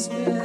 Inspirere, sire,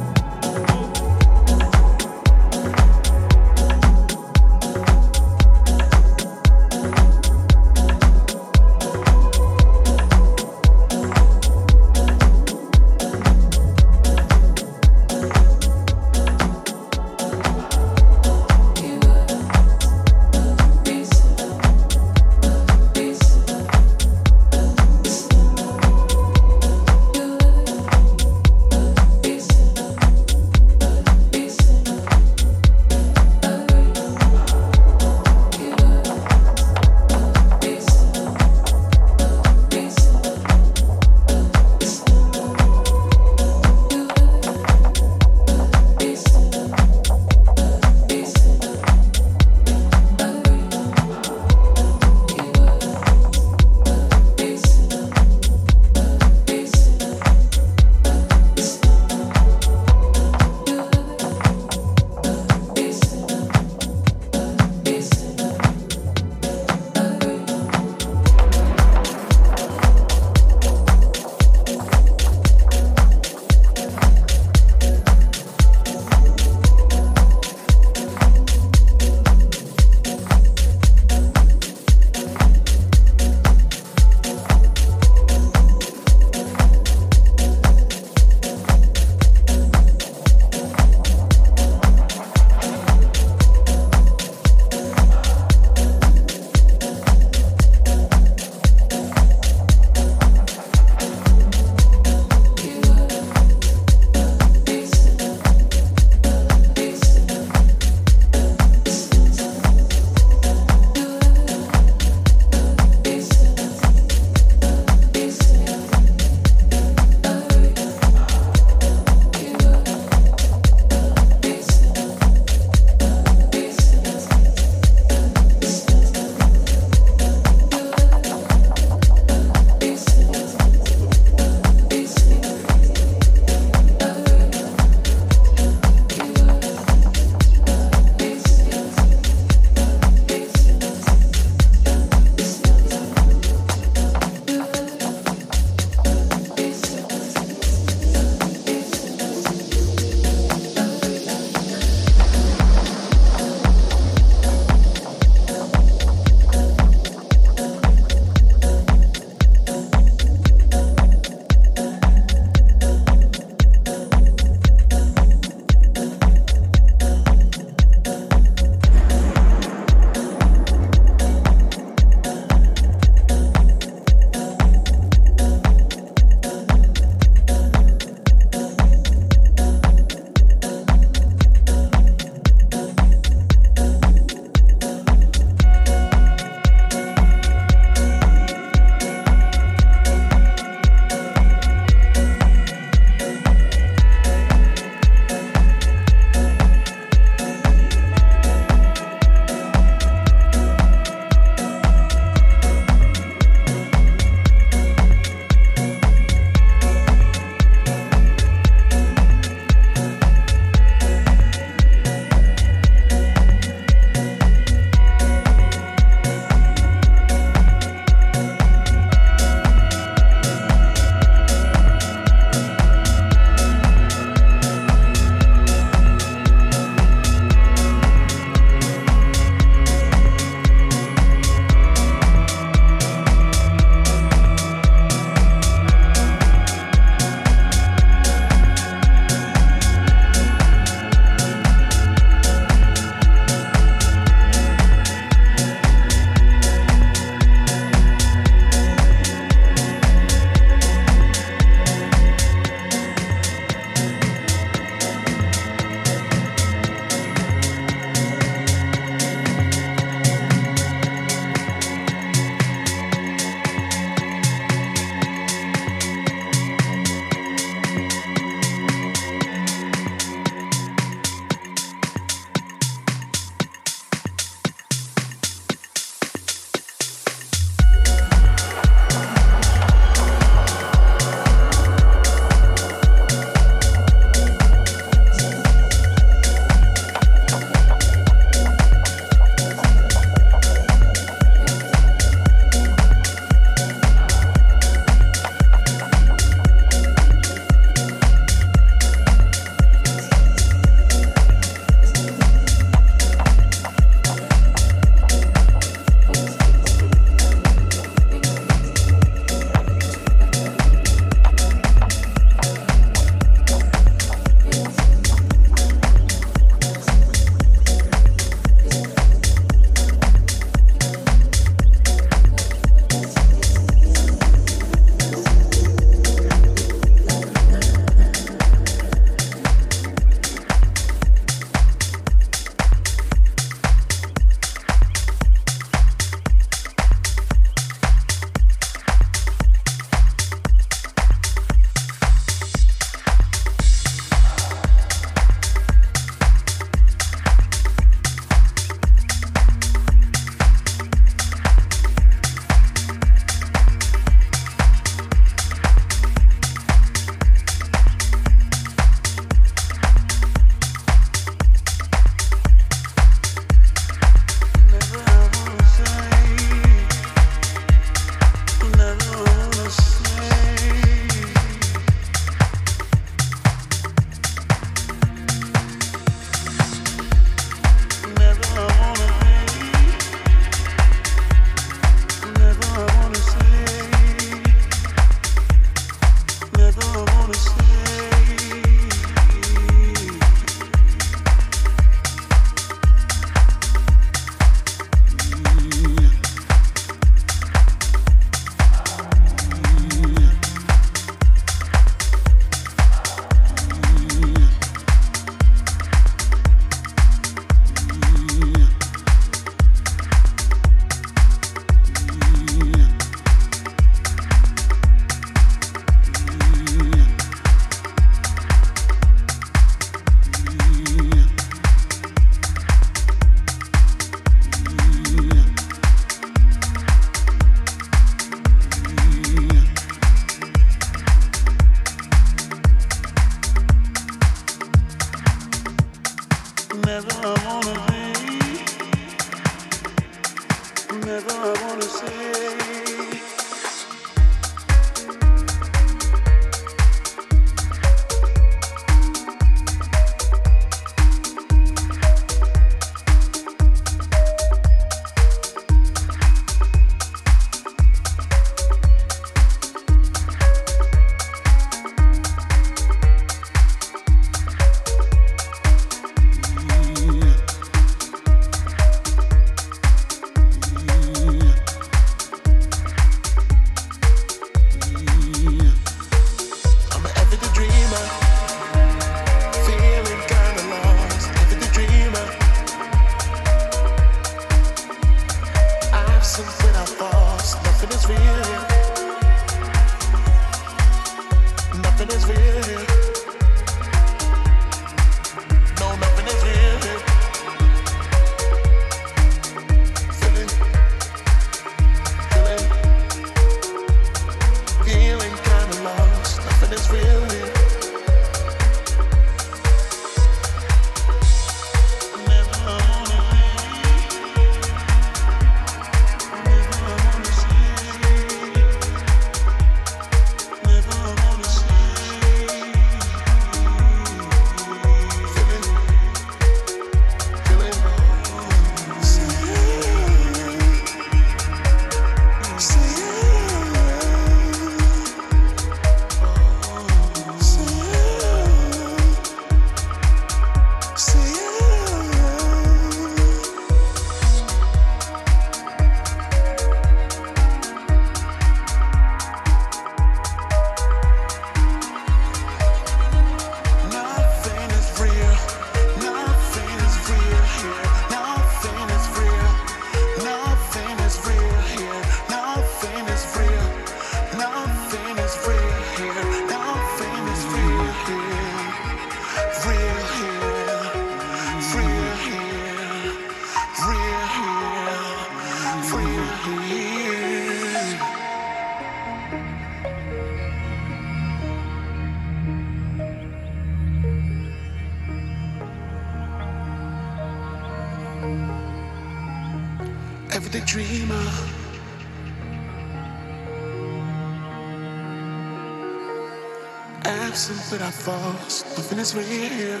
is real.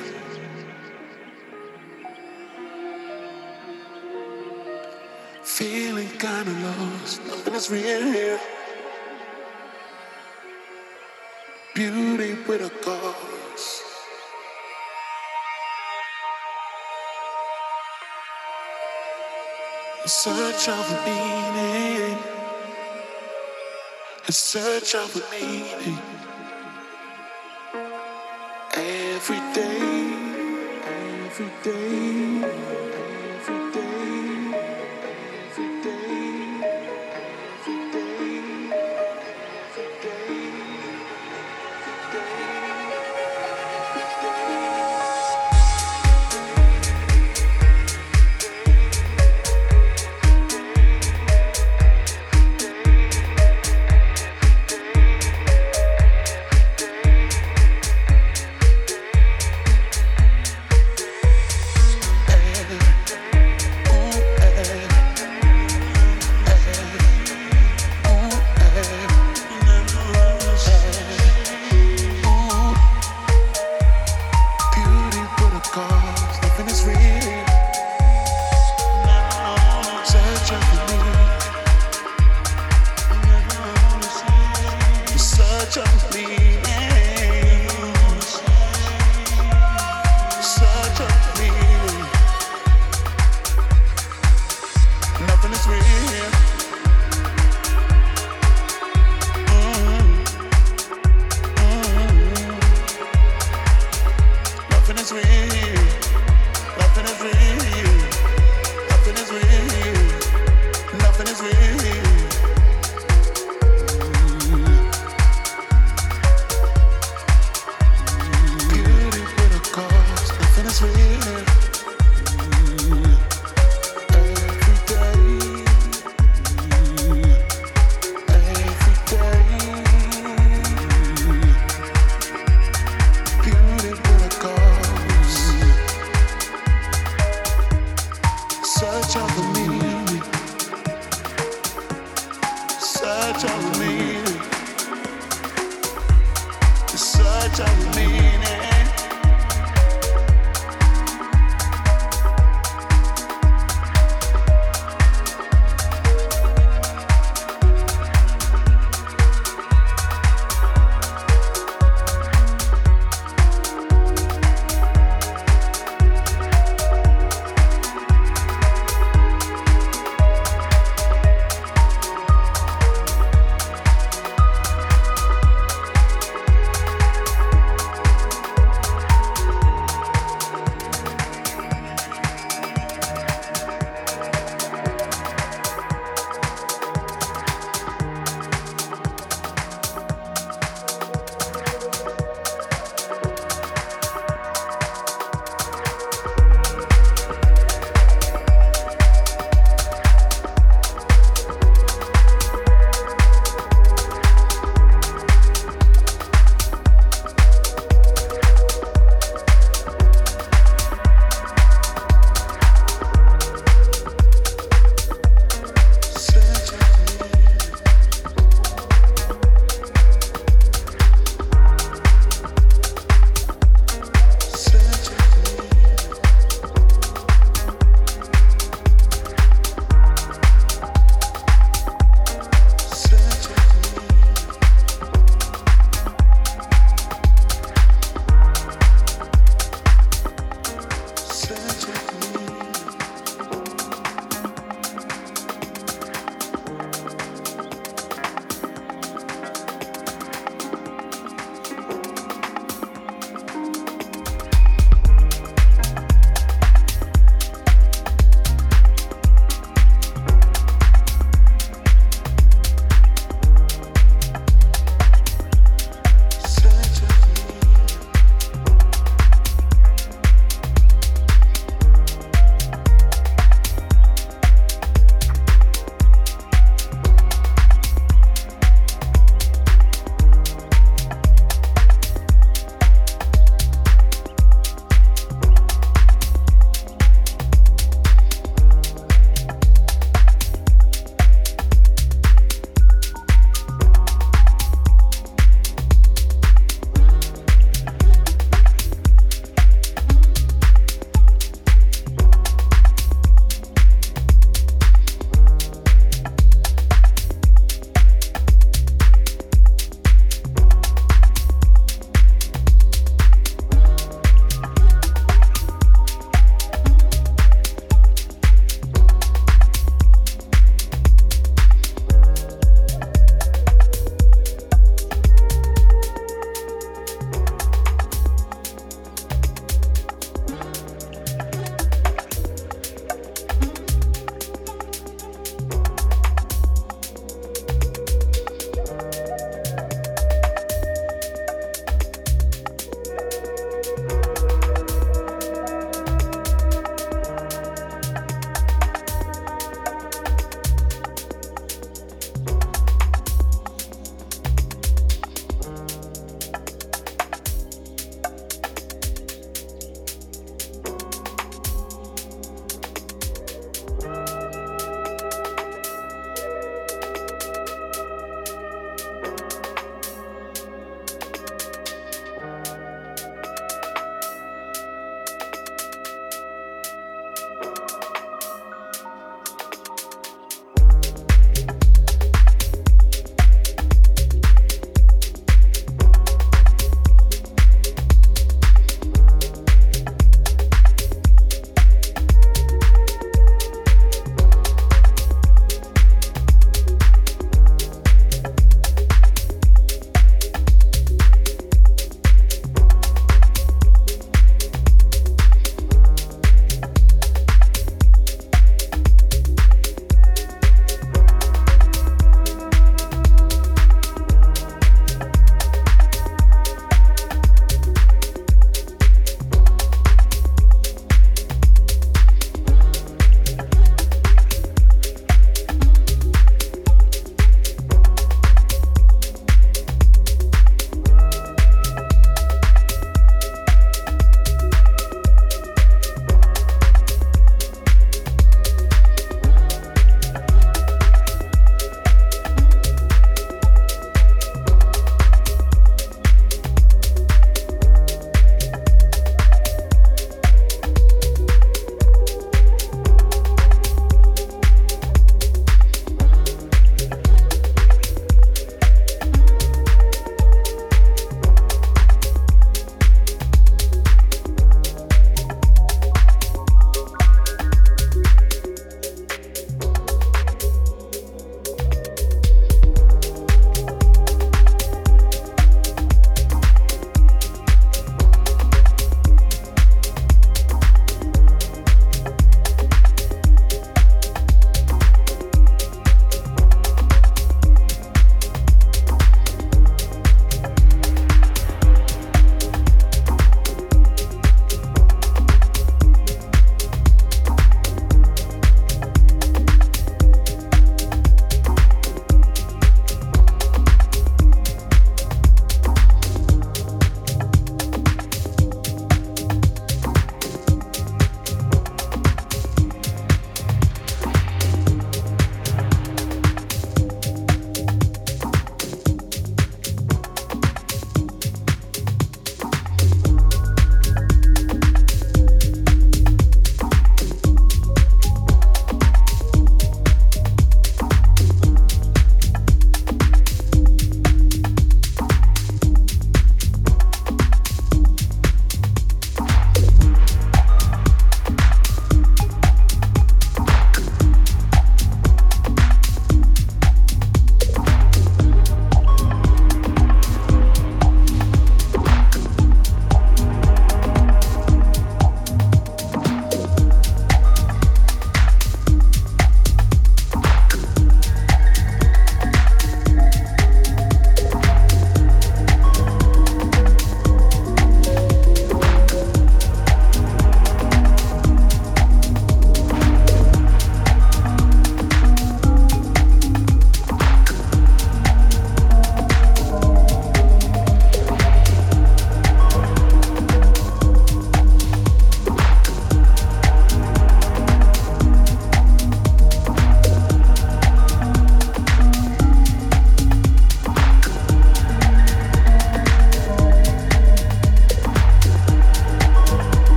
Feeling kinda lost, nothing is real. Beauty with a cause. In search of a meaning. In search of a meaning